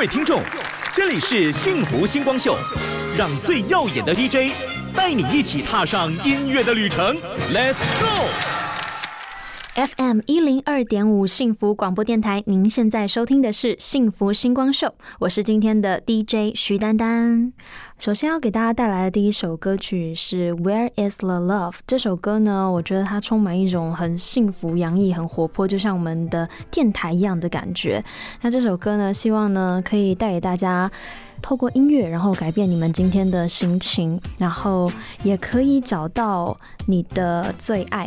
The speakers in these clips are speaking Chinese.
各位听众，这里是幸福星光秀，让最耀眼的 DJ 带你一起踏上音乐的旅程，Let's go！FM 一零二点五幸福广播电台，您现在收听的是幸福星光秀，我是今天的 DJ 徐丹丹。首先要给大家带来的第一首歌曲是《Where Is the Love》。这首歌呢，我觉得它充满一种很幸福、洋溢、很活泼，就像我们的电台一样的感觉。那这首歌呢，希望呢可以带给大家，透过音乐，然后改变你们今天的心情，然后也可以找到你的最爱。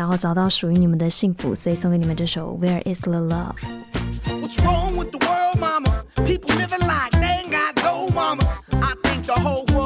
然后找到属于你们的幸福，所以送给你们这首《Where Is the Love》。What's wrong with the world, mama? People living like they ain't got no mamas. I think the whole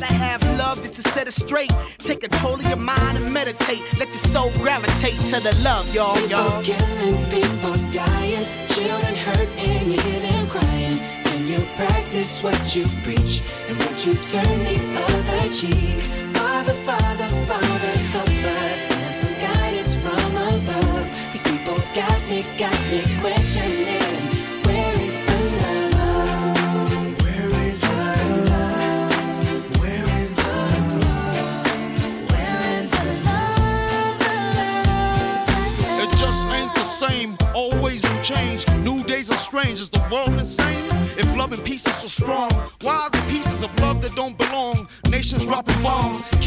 gotta have love just to set it straight. Take control of your mind and meditate. Let your soul gravitate to the love, y'all, y'all. Killing, people dying, children hurt, and you hear them crying. Can you practice what you preach, and would you turn the other cheek? Father, Father, Father, help us, send some guidance from above. These people got me, got me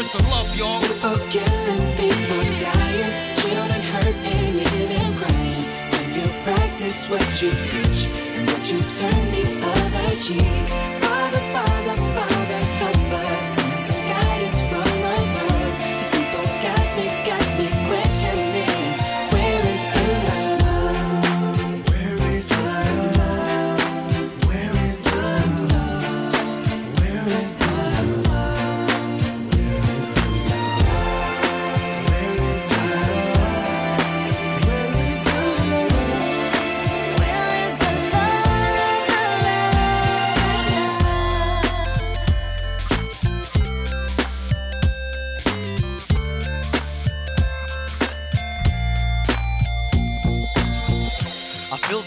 Where's the love, y'all? People killing, people dying, children hurt, and them crying. When you practice what you preach, and what you turn the other cheek. Father, Father,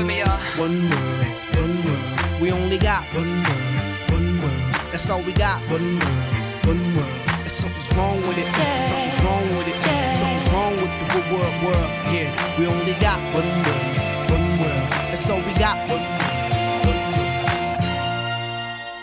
One world, one world. We only got one world, one world. That's all we got. One world, one world. And something's wrong with it. Something's wrong with it. Something's wrong with the world, world. Yeah, we only got one world, one world. That's all we got. One world.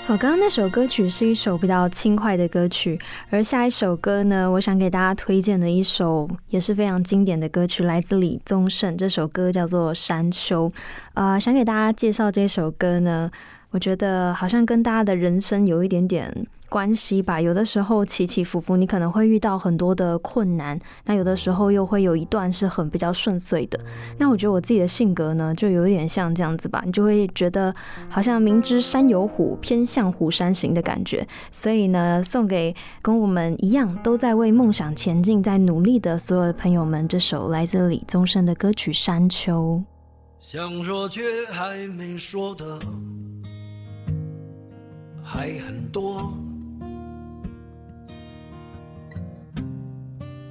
好，刚刚那首歌曲是一首比较轻快的歌曲，而下一首歌呢，我想给大家推荐的一首也是非常经典的歌曲，来自李宗盛。这首歌叫做《山丘》。呃，想给大家介绍这首歌呢，我觉得好像跟大家的人生有一点点。关系吧，有的时候起起伏伏，你可能会遇到很多的困难，那有的时候又会有一段是很比较顺遂的。那我觉得我自己的性格呢，就有一点像这样子吧，你就会觉得好像明知山有虎，偏向虎山行的感觉。所以呢，送给跟我们一样都在为梦想前进、在努力的所有的朋友们，这首来自李宗盛的歌曲《山丘》。想说却还没说的还很多。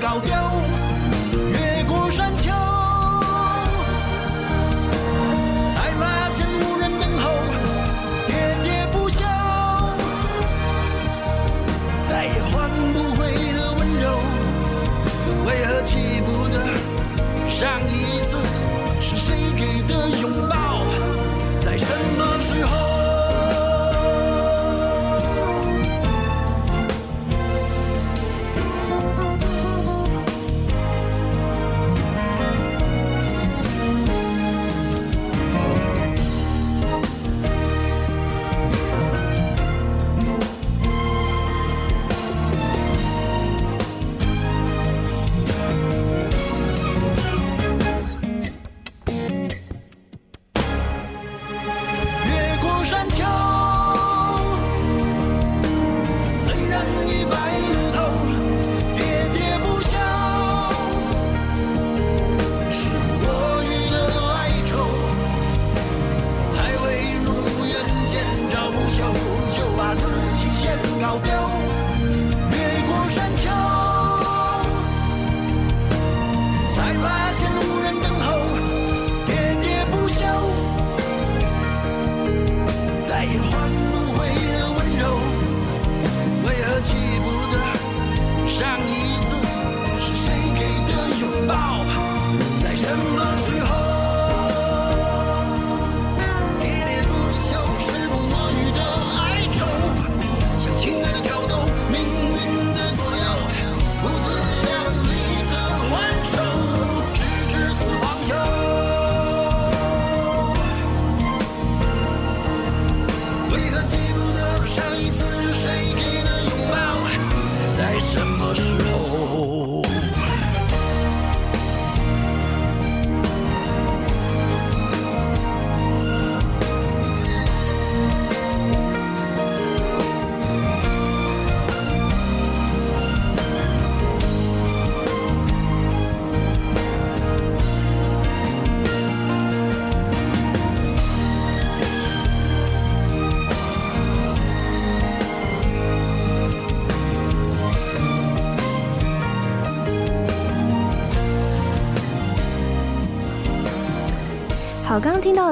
高调。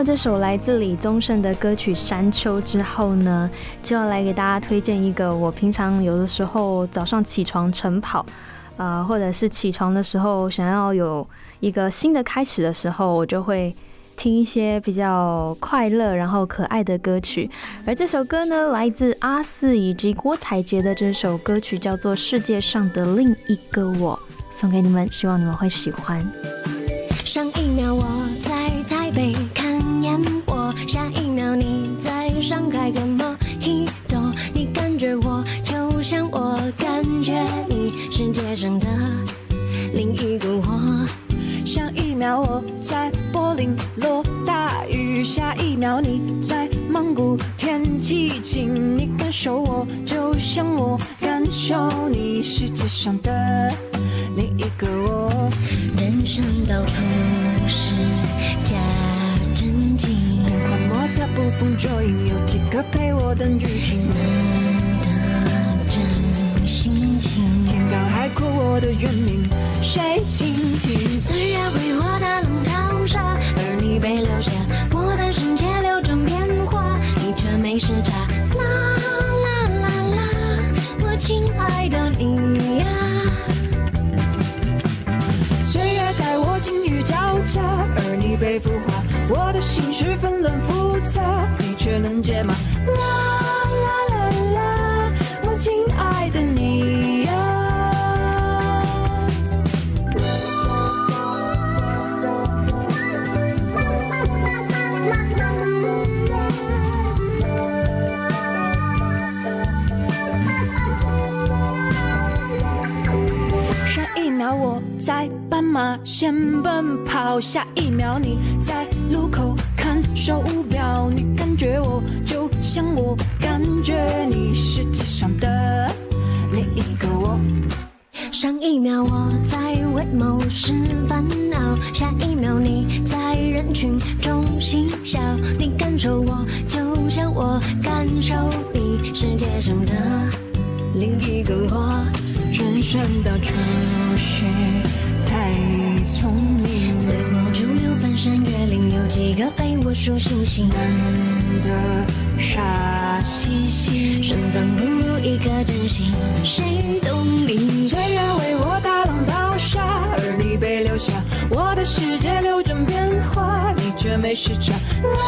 这首来自李宗盛的歌曲《山丘》之后呢，就要来给大家推荐一个我平常有的时候早上起床晨跑，呃，或者是起床的时候想要有一个新的开始的时候，我就会听一些比较快乐然后可爱的歌曲。而这首歌呢，来自阿四以及郭采洁的这首歌曲叫做《世界上的另一个我》，送给你们，希望你们会喜欢。秒我在柏林落大雨，下一秒你在蒙古天气晴，你感受我，就像我感受你，世界上的另一个我。人生到处是假正经，变幻莫测，捕风捉影，有几个陪我等雨停？难得真心情。天高海阔，我的原名谁倾听？爱的你呀。岁月待我晴雨交加，而你被孵化，我的心绪纷乱复杂，你却能解码。马线奔跑，下一秒你在路口看手表，你感觉我就像我感觉你，世界上的另一个我。上一秒我在为某事烦恼，下一秒你在人群中嬉笑，你感受我，就像我感受你，世界上的另一个我。人生到处是太聪明，随波逐流，翻山越岭，有几个陪我数星星？难得傻兮兮。深藏不露一颗真心，谁懂你？岁月为我大浪淘沙，而你被留下。我的世界流转变化，你却没时差。啦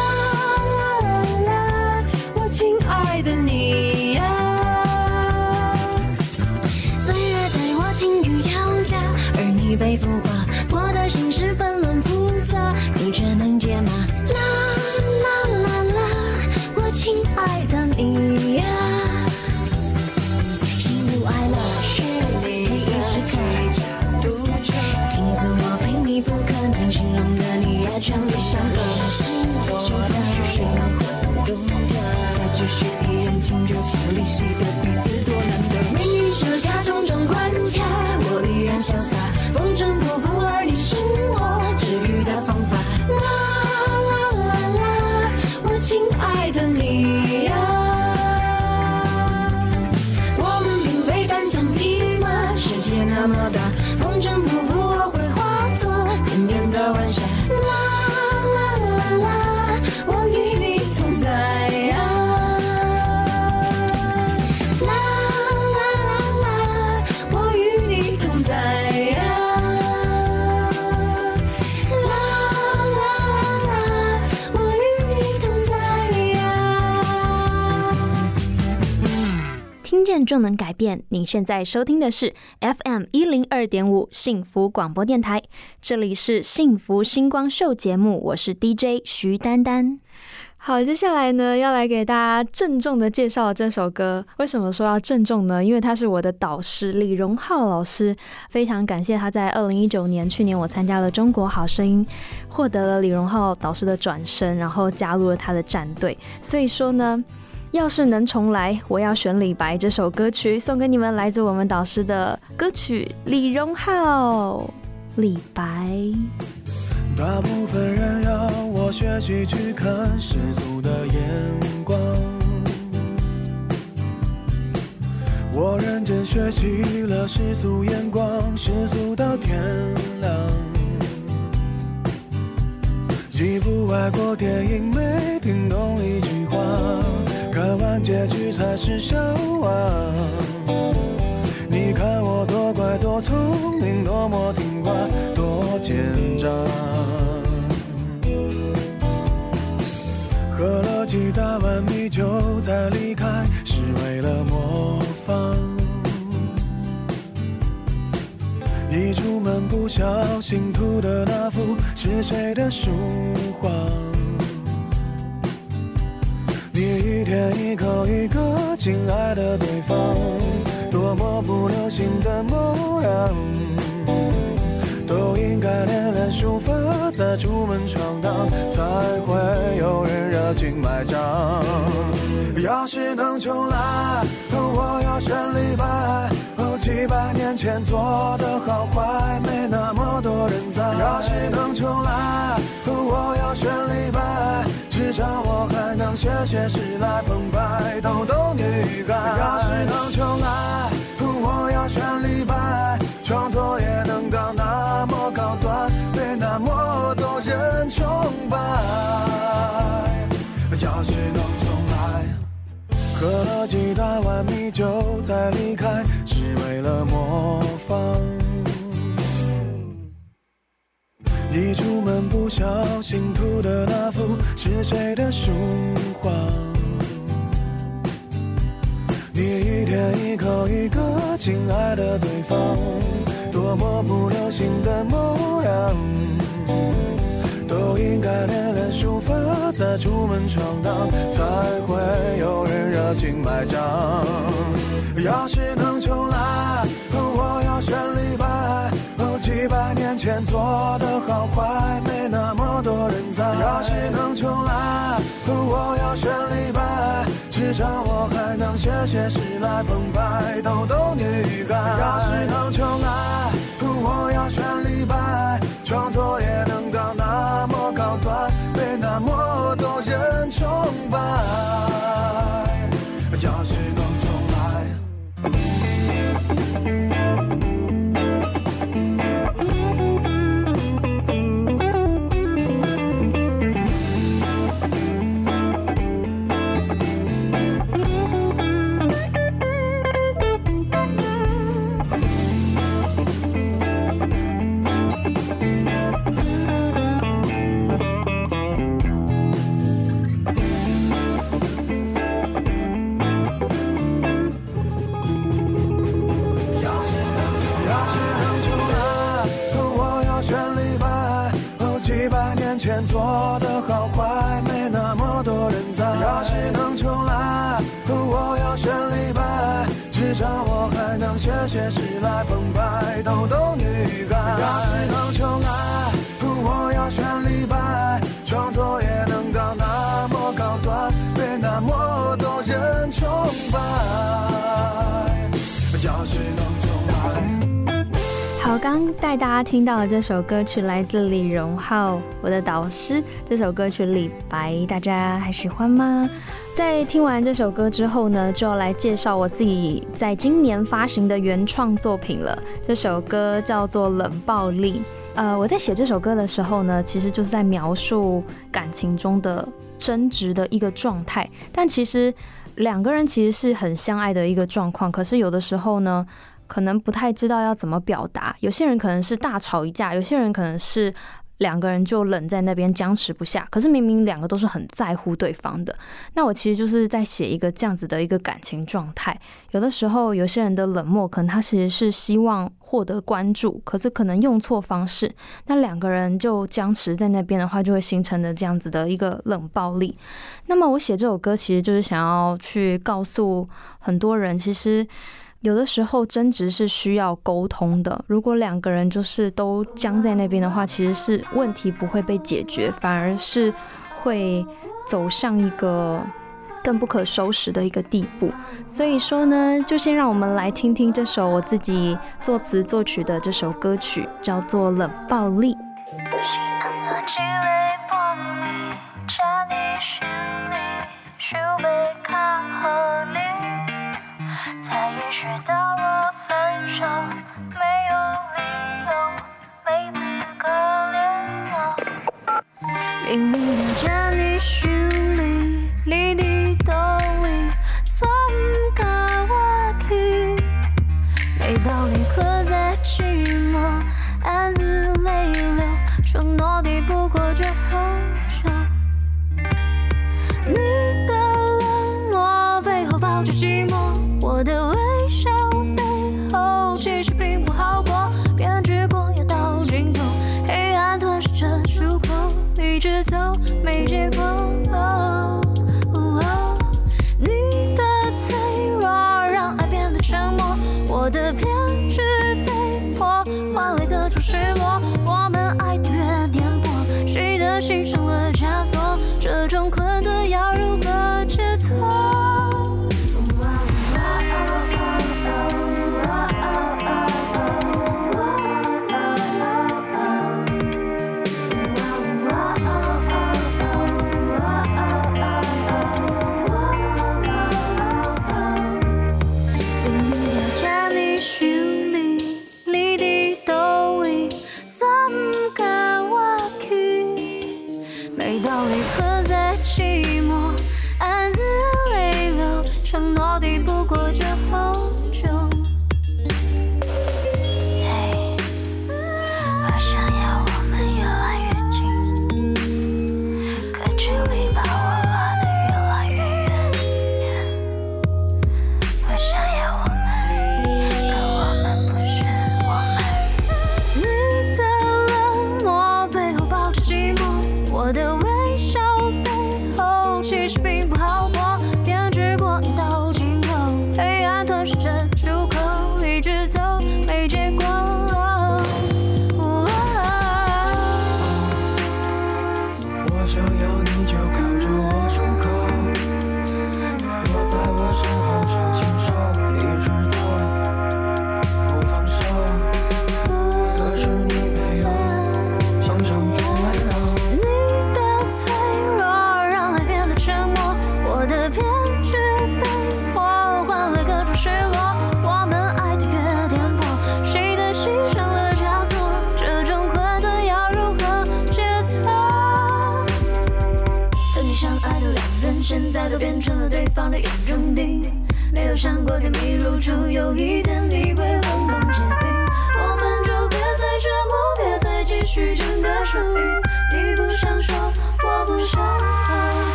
啦啦啦，我亲爱的你呀。就能改变。您现在收听的是 FM 一零二点五幸福广播电台，这里是幸福星光秀节目，我是 DJ 徐丹丹。好，接下来呢，要来给大家郑重的介绍这首歌。为什么说要郑重呢？因为他是我的导师李荣浩老师，非常感谢他在二零一九年，去年我参加了中国好声音，获得了李荣浩导师的转身，然后加入了他的战队。所以说呢，要是能重来，我要选李白这首歌曲送给你们，来自我们导师的歌曲李荣浩，李白。大部分人要我学习去看世俗的眼光，我认真学习了世俗眼光，世俗到天亮。一部外国电影没听懂一句话，看完结局才是笑话。你看我多乖多聪明，多么听话，多奸诈。喝了几大碗米酒再离开，是为了模仿。一出门不小心涂的那幅是谁的书画？一天一口一个亲爱的对方，多么不流行的模样，都应该练练书法，再出门闯荡，才会有人热情买账。要是能重来，我要选李白。几百年前做的好坏，没那么多人在。要是能重来，我要选李白。至少我还能写写诗来澎湃逗逗女孩。要是能重来，我要选李白，创作也能到那么高端，被那么多人崇拜。要是能重来。喝了几大碗米酒再离开，是为了模仿。一出门不小心涂的那幅是谁的书画？你一天一口一个亲爱的对方，多么不流行的模样。都应该练练书法，再出门闯荡，才会有人热情买账。要是能重来，哦，几百年前做的好坏，没那么多人在。要是能重来，我要选李白，至少我还能写写诗来澎湃逗逗女孩。要是能重来，我要选李白，创作也能到那么高端，被那么多人崇拜。带大家听到的这首歌曲来自李荣浩，我的导师。这首歌曲《李白》，大家还喜欢吗？在听完这首歌之后呢，就要来介绍我自己在今年发行的原创作品了。这首歌叫做《冷暴力》。呃，我在写这首歌的时候呢，其实就是在描述感情中的争执的一个状态。但其实两个人其实是很相爱的一个状况，可是有的时候呢，可能不太知道要怎么表达。有些人可能是大吵一架，有些人可能是。两个人就冷在那边僵持不下，可是明明两个都是很在乎对方的。那我其实就是在写一个这样子的一个感情状态。有的时候，有些人的冷漠，可能他其实是希望获得关注，可是可能用错方式。那两个人就僵持在那边的话，就会形成的这样子的一个冷暴力。那么我写这首歌，其实就是想要去告诉很多人，其实。有的时候争执是需要沟通的，如果两个人就是都僵在那边的话，其实是问题不会被解决，反而是会走向一个更不可收拾的一个地步。所以说呢，就先让我们来听听这首我自己作词作曲的这首歌曲，叫做《冷暴力》。才意识到我分手没有理由，没资格联络。明明了解你心里，你的道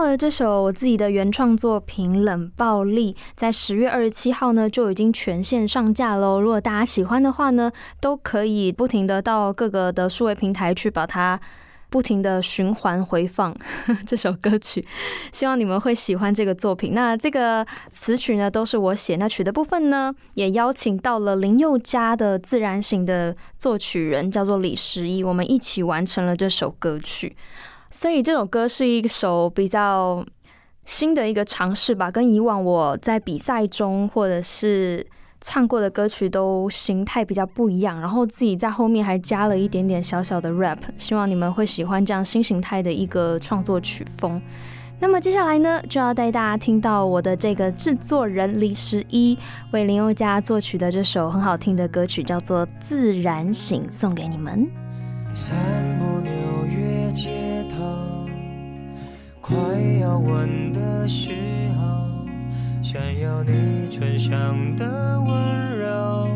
到了这首我自己的原创作品《冷暴力》，在十月二十七号呢就已经全线上架喽。如果大家喜欢的话呢，都可以不停的到各个的数位平台去把它不停的循环回放 这首歌曲。希望你们会喜欢这个作品。那这个词曲呢都是我写，那曲的部分呢也邀请到了林宥嘉的自然型的作曲人，叫做李十一，我们一起完成了这首歌曲。所以这首歌是一首比较新的一个尝试吧，跟以往我在比赛中或者是唱过的歌曲都形态比较不一样，然后自己在后面还加了一点点小小的 rap，希望你们会喜欢这样新形态的一个创作曲风。那么接下来呢，就要带大家听到我的这个制作人李十一为林宥嘉作曲的这首很好听的歌曲，叫做《自然醒》，送给你们。散步纽约街，快要吻的时候，想要你唇上的温柔，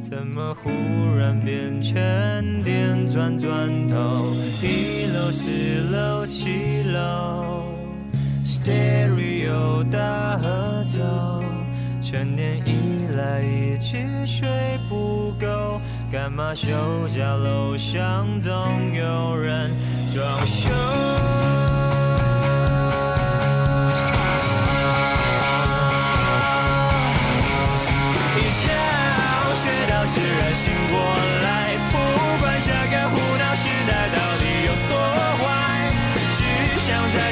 怎么忽然变成电转转头？一楼、四楼、七楼，Stereo 大合奏，成年以来一直睡不够，干嘛休假楼上总有人装修？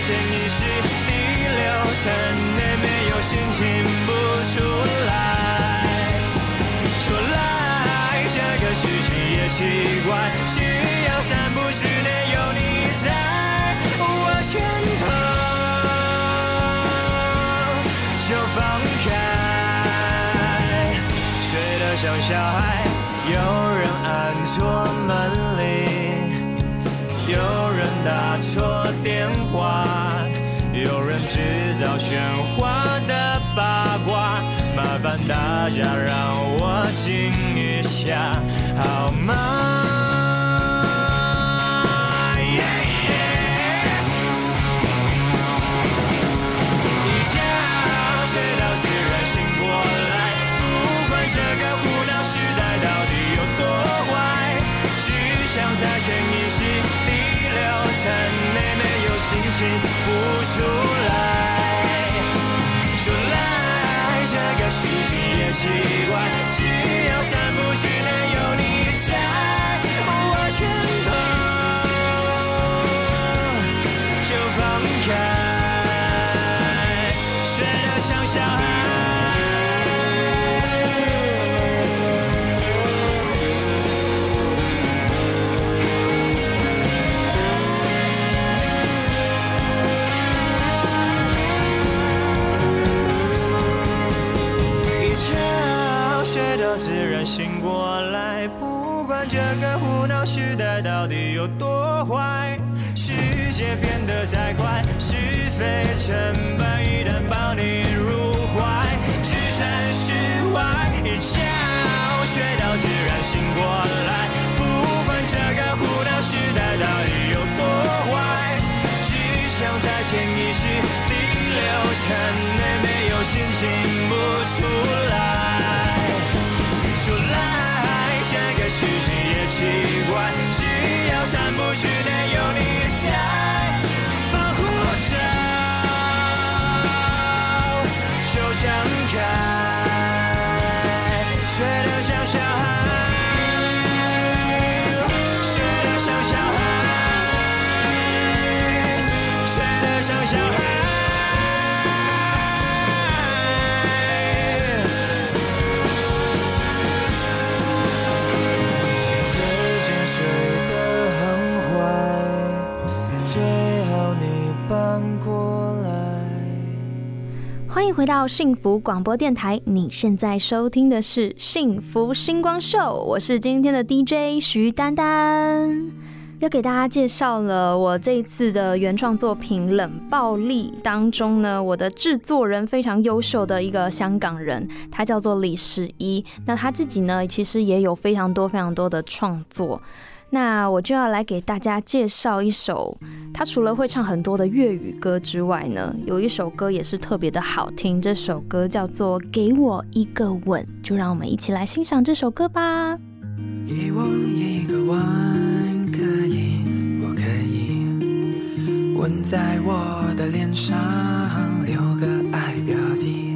潜意识第六层内没有心情不出来，出来这个事情也习惯，需要三不时内有你在我拳头。就放开，睡得像小孩，有人按错门打错电话，有人制造喧哗的八卦，麻烦大家让我静一下，好吗？没有心情不出来，说来这个事情也习醒过来，不管这个胡闹时代到底有多坏，世界变得再快，是非成败一旦抱你入怀，置身事外。一觉睡到自然醒过来，其实也奇怪，只要三步之内有你在回到幸福广播电台，你现在收听的是《幸福星光秀》，我是今天的 DJ 徐丹丹。要给大家介绍了我这一次的原创作品《冷暴力》当中呢，我的制作人非常优秀的一个香港人，他叫做李十一。那他自己呢，其实也有非常多非常多的创作。那我就要来给大家介绍一首，他除了会唱很多的粤语歌之外呢，有一首歌也是特别的好听。这首歌叫做《给我一个吻》，就让我们一起来欣赏这首歌吧。给我一个吻，可以不可以？吻在我的脸上，留个爱标记。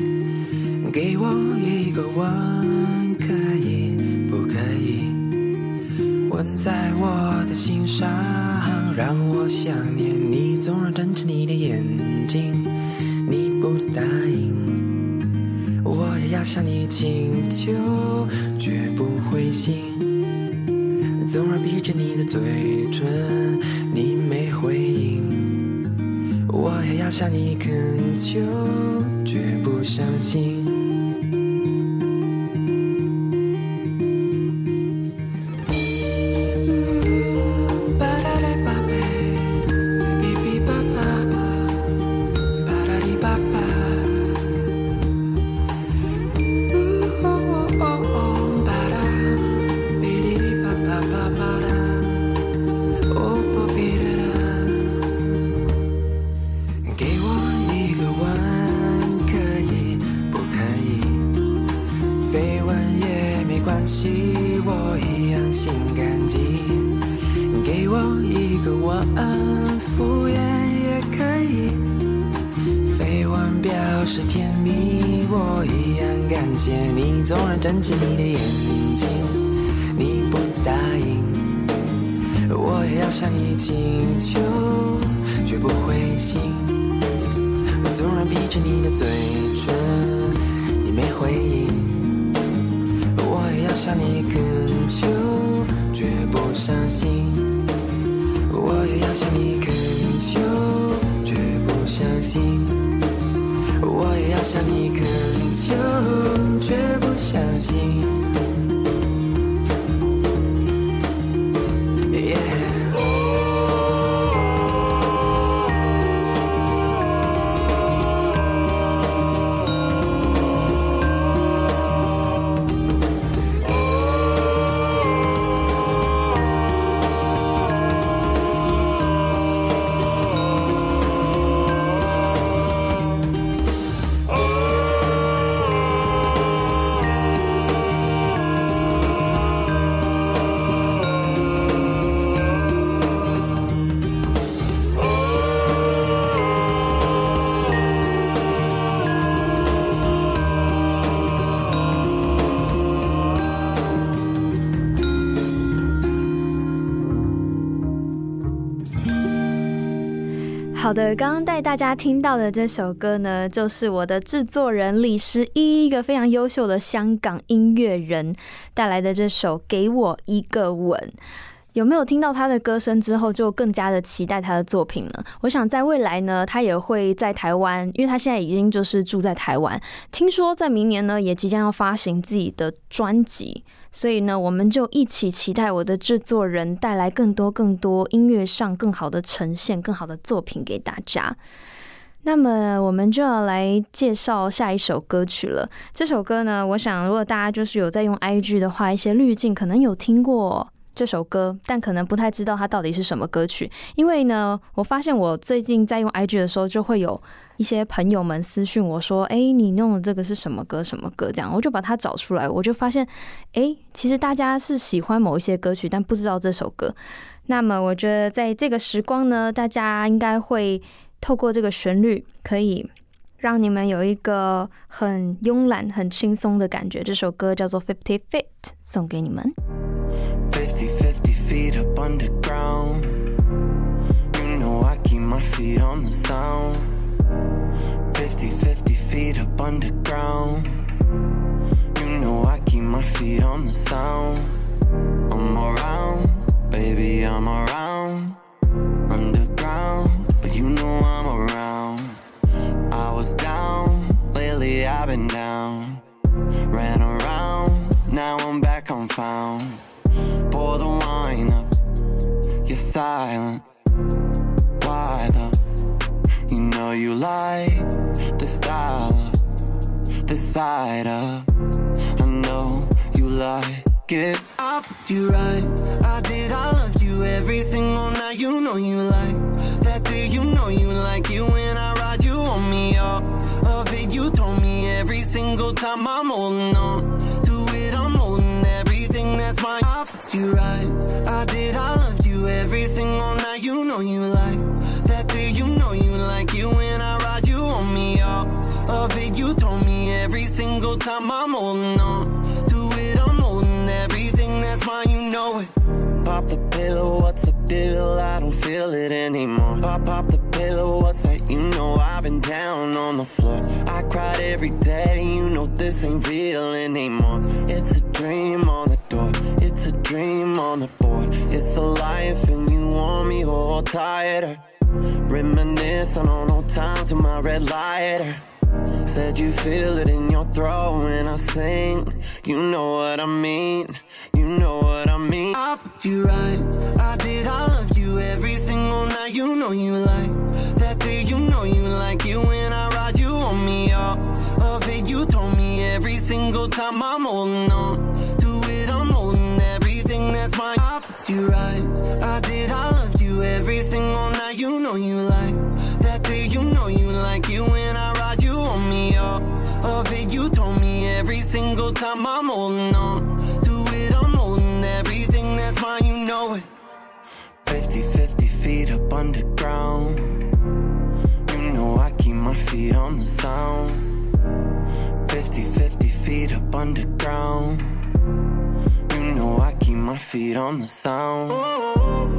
给我一个吻，在我的心上，让我想念你，纵然睁着你的眼睛，你不答应，我也要向你请求，绝不灰心。纵然闭着你的嘴唇，你没回应，我也要向你恳求，绝不相信。着你的眼睛，你不答应，我也要向你请求，绝不灰心。我纵然闭着你的嘴唇，你没回应，我也要向你恳求，绝不伤心。我也要向你恳求，绝不相信。我也要向你恳求，绝不相信。好的，刚刚带大家听到的这首歌呢，就是我的制作人李十一，一个非常优秀的香港音乐人带来的这首《给我一个吻》。有没有听到他的歌声之后，就更加的期待他的作品呢？我想在未来呢，他也会在台湾，因为他现在已经就是住在台湾。听说在明年呢，也即将要发行自己的专辑，所以呢，我们就一起期待我的制作人带来更多更多音乐上更好的呈现、更好的作品给大家。那么我们就要来介绍下一首歌曲了。这首歌呢，我想如果大家就是有在用 IG 的话，一些滤镜可能有听过。这首歌，但可能不太知道它到底是什么歌曲，因为呢，我发现我最近在用 IG 的时候，就会有一些朋友们私讯我说：“哎，你弄的这个是什么歌？什么歌？”这样，我就把它找出来，我就发现，哎，其实大家是喜欢某一些歌曲，但不知道这首歌。那么，我觉得在这个时光呢，大家应该会透过这个旋律，可以让你们有一个很慵懒、很轻松的感觉。这首歌叫做《Fifty Feet》，送给你们。Underground. You know I keep my feet on the sound. 50 50 feet up underground. You know I keep my feet on the sound. I'm around, baby, I'm around. Underground, but you know I'm around. I was down, lately I've been down. Ran around, now I'm back, I'm found pour the wine up. Silent. Why the? You know you like the style of the side of. I know you like it. I put you right. I did. I loved you every single night. You know you like that thing. You know you like you when I ride you on me all of it. You told me every single time I'm holding on to it. I'm holding everything that's mine. I put you right. I did. I loved you every single night. You know you like that thing. You know you like you when I ride you on me all of it. You told me every single time I'm holding on to it. I'm holding everything that's mine. You know it. Pop the pillow. What's the deal? I don't feel it anymore. Pop, pop the pillow. What's? You know I've been down on the floor. I cried every day, you know this ain't real anymore. It's a dream on the door, it's a dream on the board. It's a life, and you want me all tighter. Reminiscing on old times with my red lighter. Said you feel it in your throat when I sing. You know what I mean. You know what I mean. I fucked you right. I did. I loved you every single night. You know you like that thing. You know you like you when I ride you on me all of it. You told me every single time I'm holding on to it. I'm holding everything that's mine. I fucked you right. I did. I loved you every single night. You know you like that thing. You know you like you when I of it. You told me every single time I'm holding on to it. I'm holding everything that's mine. You know it. 50, 50 feet up underground. You know I keep my feet on the sound. 50, 50 feet up underground. You know I keep my feet on the sound. 好，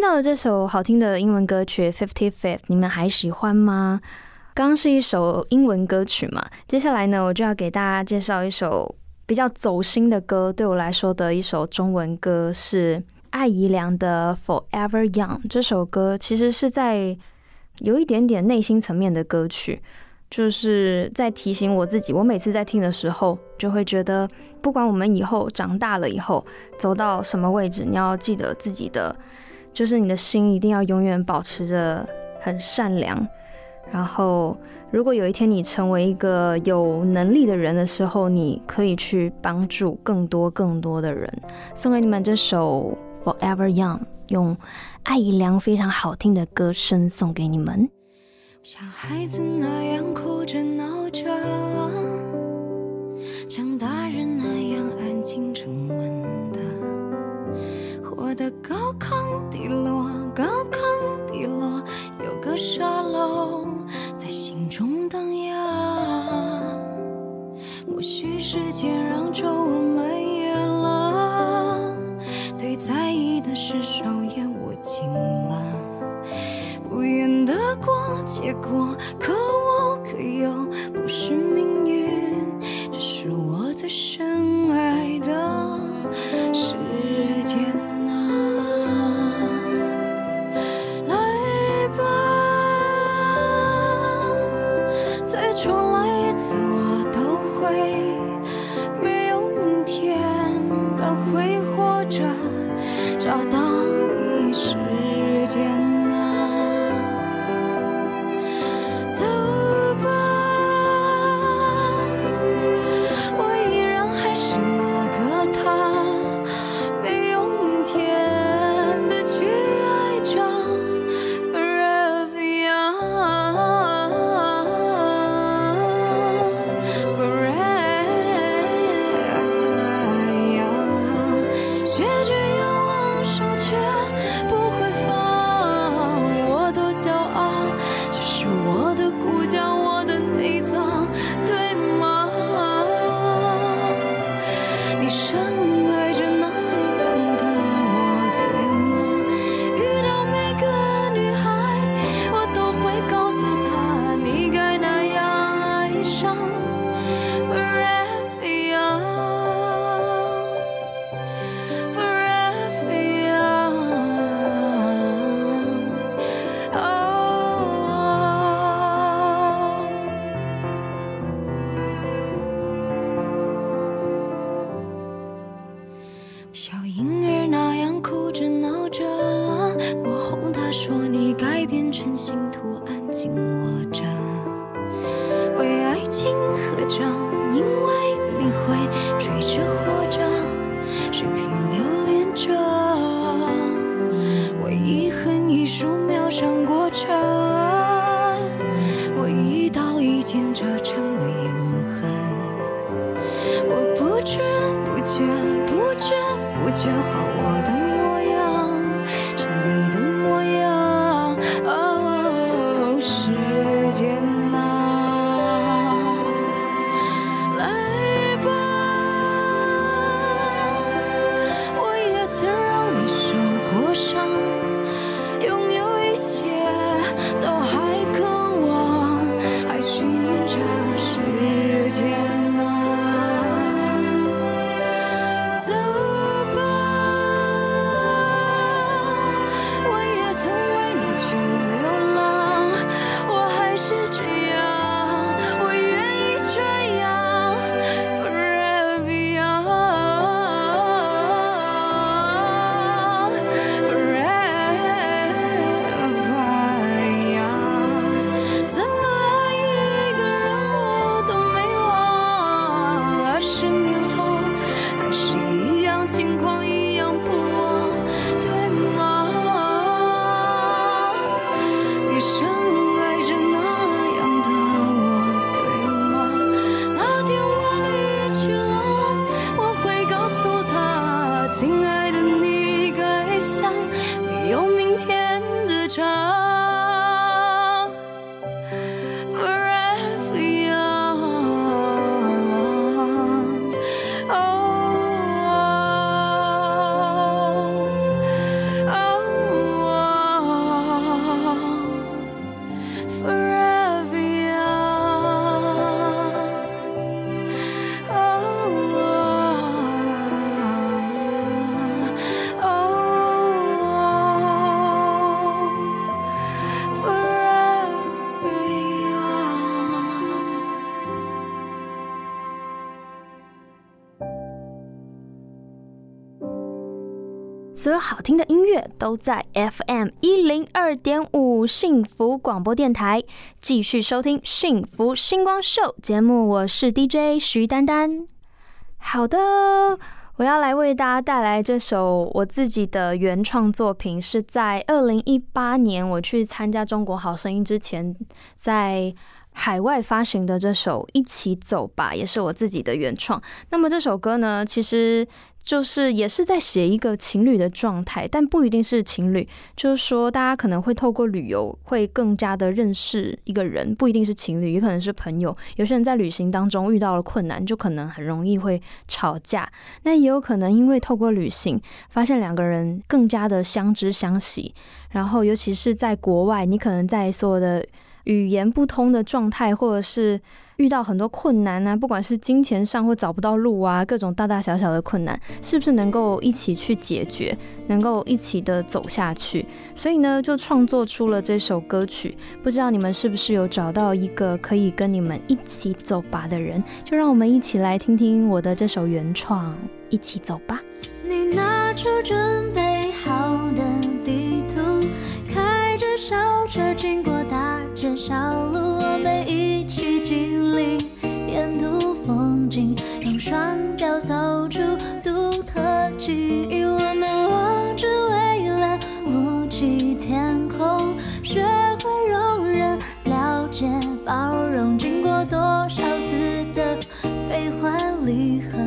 听到的这首好听的英文歌曲《Fifty Fifth》，你们还喜欢吗？刚刚是一首英文歌曲嘛，接下来呢，我就要给大家介绍一首比较走心的歌，对我来说的一首中文歌是艾怡良的《Forever Young》。这首歌其实是在有一点点内心层面的歌曲，就是在提醒我自己，我每次在听的时候，就会觉得，不管我们以后长大了以后走到什么位置，你要记得自己的，就是你的心一定要永远保持着很善良。然后，如果有一天你成为一个有能力的人的时候，你可以去帮助更多更多的人。送给你们这首《Forever Young》，用艾怡良非常好听的歌声送给你们。像孩子那样哭着闹着，像大人那样安静沉稳的，高空低落，他，所有好听的音乐都在 FM 一零二点五幸福广播电台，继续收听《幸福星光秀》节目，我是 DJ 徐丹丹。好的，我要来为大家带来这首我自己的原创作品，是在二零一八年我去参加中国好声音之前，在海外发行的这首《一起走吧》，也是我自己的原创。那么这首歌呢，其实就是也是在写一个情侣的状态，但不一定是情侣，就是说大家可能会透过旅游会更加的认识一个人，不一定是情侣，也可能是朋友。有些人在旅行当中遇到了困难，就可能很容易会吵架。那也有可能因为透过旅行，发现两个人更加的相知相惜。然后尤其是在国外，你可能在所有的语言不通的状态，或者是遇到很多困难啊，不管是金钱上或找不到路啊，各种大大小小的困难，是不是能够一起去解决，能够一起的走下去？所以呢，就创作出了这首歌曲。不知道你们是不是有找到一个可以跟你们一起走吧的人？就让我们一起来听听我的这首原创，一起走吧。你拿出准备好的地图，开着小车经过大街小记忆。我们望着蔚蓝无际天空，学会容忍、了解、包容，经过多少次的悲欢离合，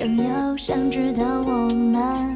拥有想知道我们，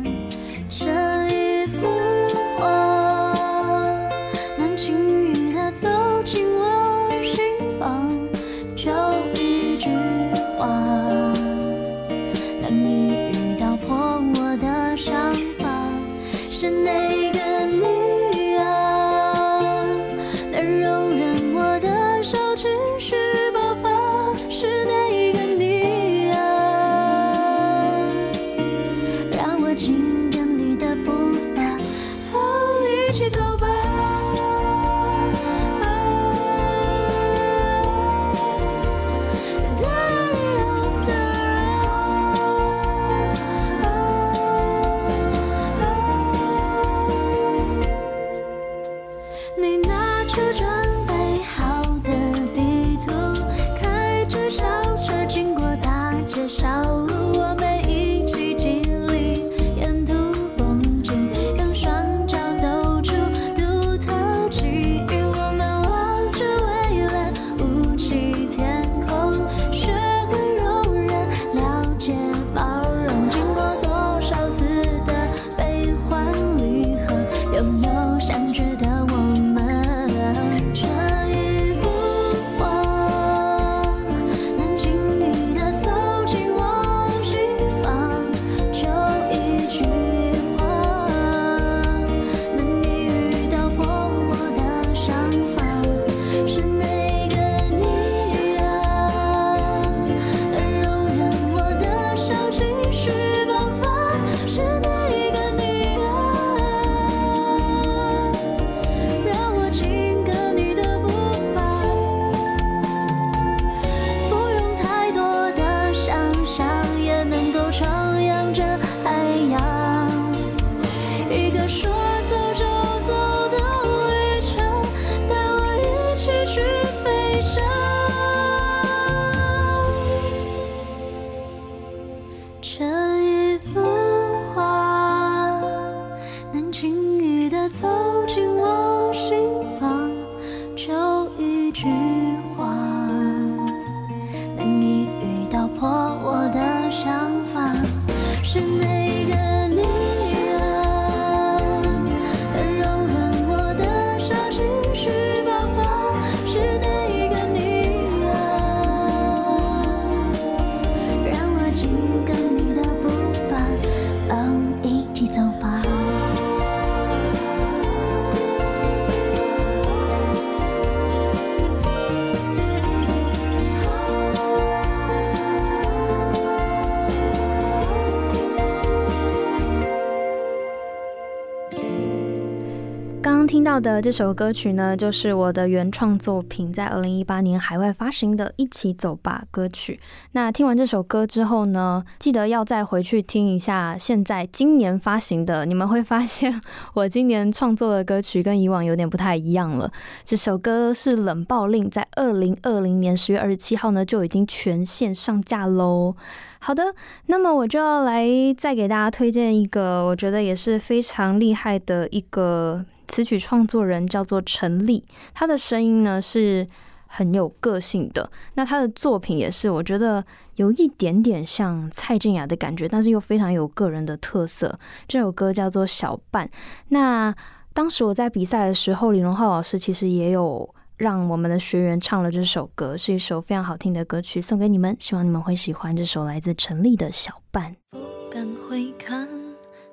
到的这首歌曲呢，就是我的原创作品，在二零一八年海外发行的《一起走吧》歌曲。那听完这首歌之后呢，记得要再回去听一下现在今年发行的，你们会发现我今年创作的歌曲跟以往有点不太一样了。这首歌是《冷暴令》，在二零二零年十月二十七号呢就已经全线上架喽。好的，那么我就要来再给大家推荐一个，我觉得也是非常厉害的一个词曲创作人，叫做陈粒。他的声音呢是很有个性的，那他的作品也是我觉得有一点点像蔡健雅的感觉，但是又非常有个人的特色。这首歌叫做《小半》。那当时我在比赛的时候，李荣浩老师其实也有。让我们的学员唱了这首歌，是一首非常好听的歌曲，送给你们，希望你们会喜欢这首来自陈粒的小半。不敢回看，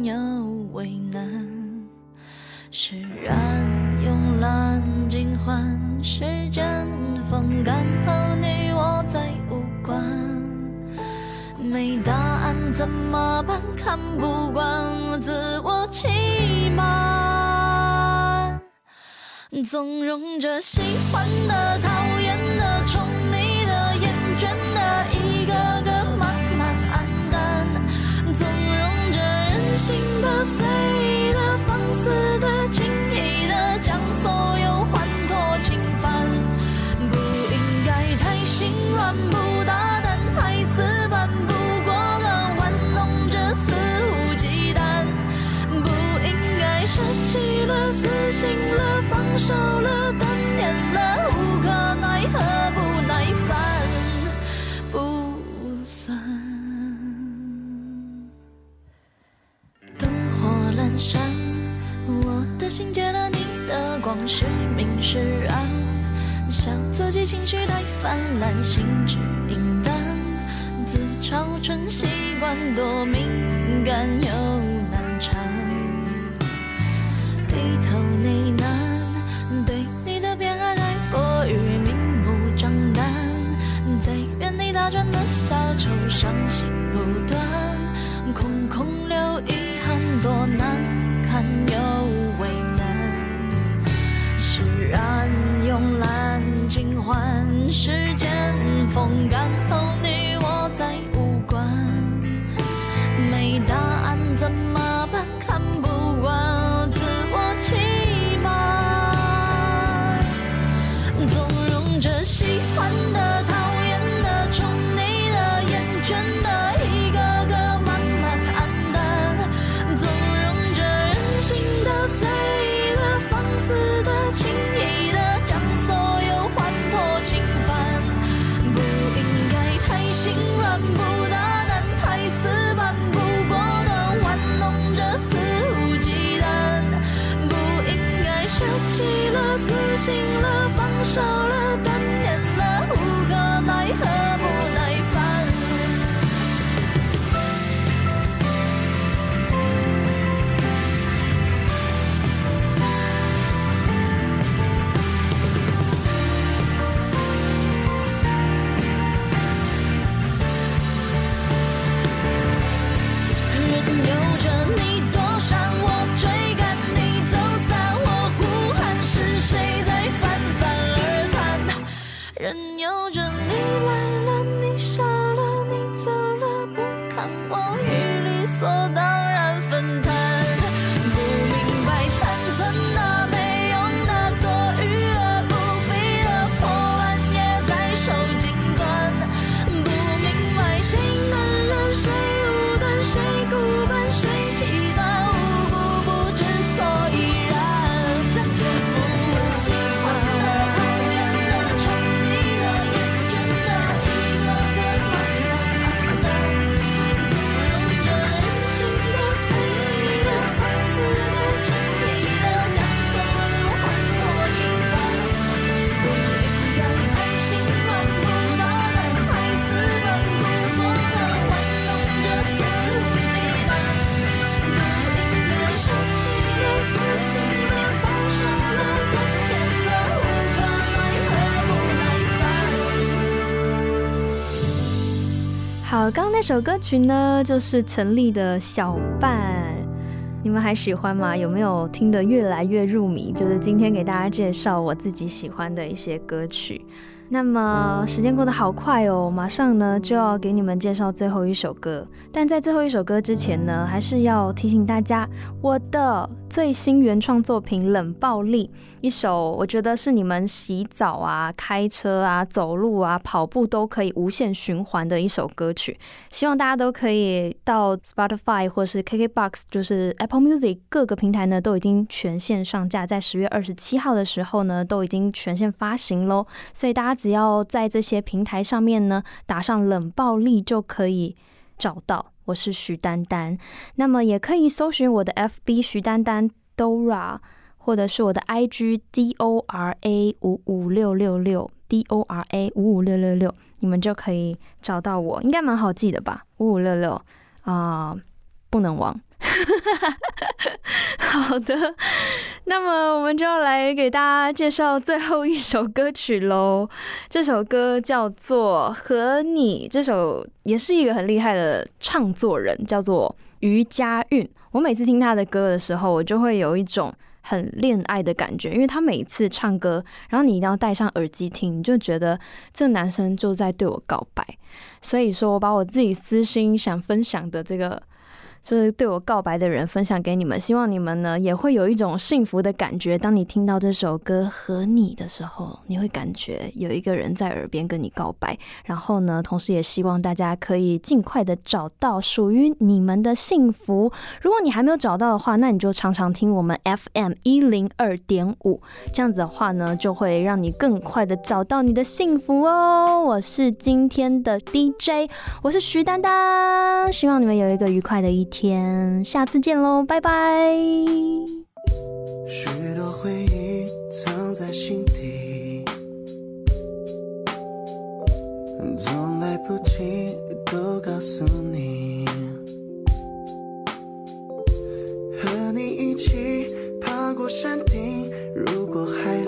堪又为难。释然慵懒尽欢，时间风干后你我再无关。没答案怎么办？看不惯自我欺瞒，纵容着喜欢的、讨是明是暗。笑自己情绪太泛滥，心智平淡，自嘲成习惯，多敏感又难缠。低头呢喃，对你的偏爱太过于明目张胆，在原地打转的小丑，伤心不断，换，时间风干。这首歌曲呢，就是陈粒的《小半》，你们还喜欢吗？有没有听得越来越入迷？就是今天给大家介绍我自己喜欢的一些歌曲。那么时间过得好快哦，马上呢就要给你们介绍最后一首歌。但在最后一首歌之前呢，还是要提醒大家，我的最新原创作品《冷暴力》，一首我觉得是你们洗澡啊、开车啊、走路啊、跑步都可以无限循环的一首歌曲。希望大家都可以到 Spotify 或是 KKBox，就是 Apple Music 各个平台呢都已经全线上架，在十月二十七号的时候呢都已经全线发行喽。所以大家只要在这些平台上面呢打上“冷暴力”就可以找到。我是徐丹丹，那么也可以搜寻我的 FB 徐丹丹 Dora，或者是我的 IG D O R A 五五六六六 D O R A 五五六六六，你们就可以找到我，应该蛮好记的吧？五五六六啊，不能忘。好的，那么我们就要来给大家介绍最后一首歌曲喽。这首歌叫做《和你》，这首也是一个很厉害的唱作人，叫做于佳韵。我每次听他的歌的时候，我就会有一种很恋爱的感觉，因为他每次唱歌，然后你一定要戴上耳机听，你就觉得这个男生就在对我告白。所以说我把我自己私心想分享的这个。就是对我告白的人分享给你们，希望你们呢也会有一种幸福的感觉。当你听到这首歌和你的时候，你会感觉有一个人在耳边跟你告白。然后呢，同时也希望大家可以尽快的找到属于你们的幸福。如果你还没有找到的话，那你就常常听我们 FM 一零二点五，这样子的话呢，就会让你更快的找到你的幸福哦。我是今天的 DJ，我是徐丹丹，希望你们有一个愉快的一天，下次见喽，拜拜。许多回忆藏在心底，总来不及都告诉你。和你一起爬过山顶，入过海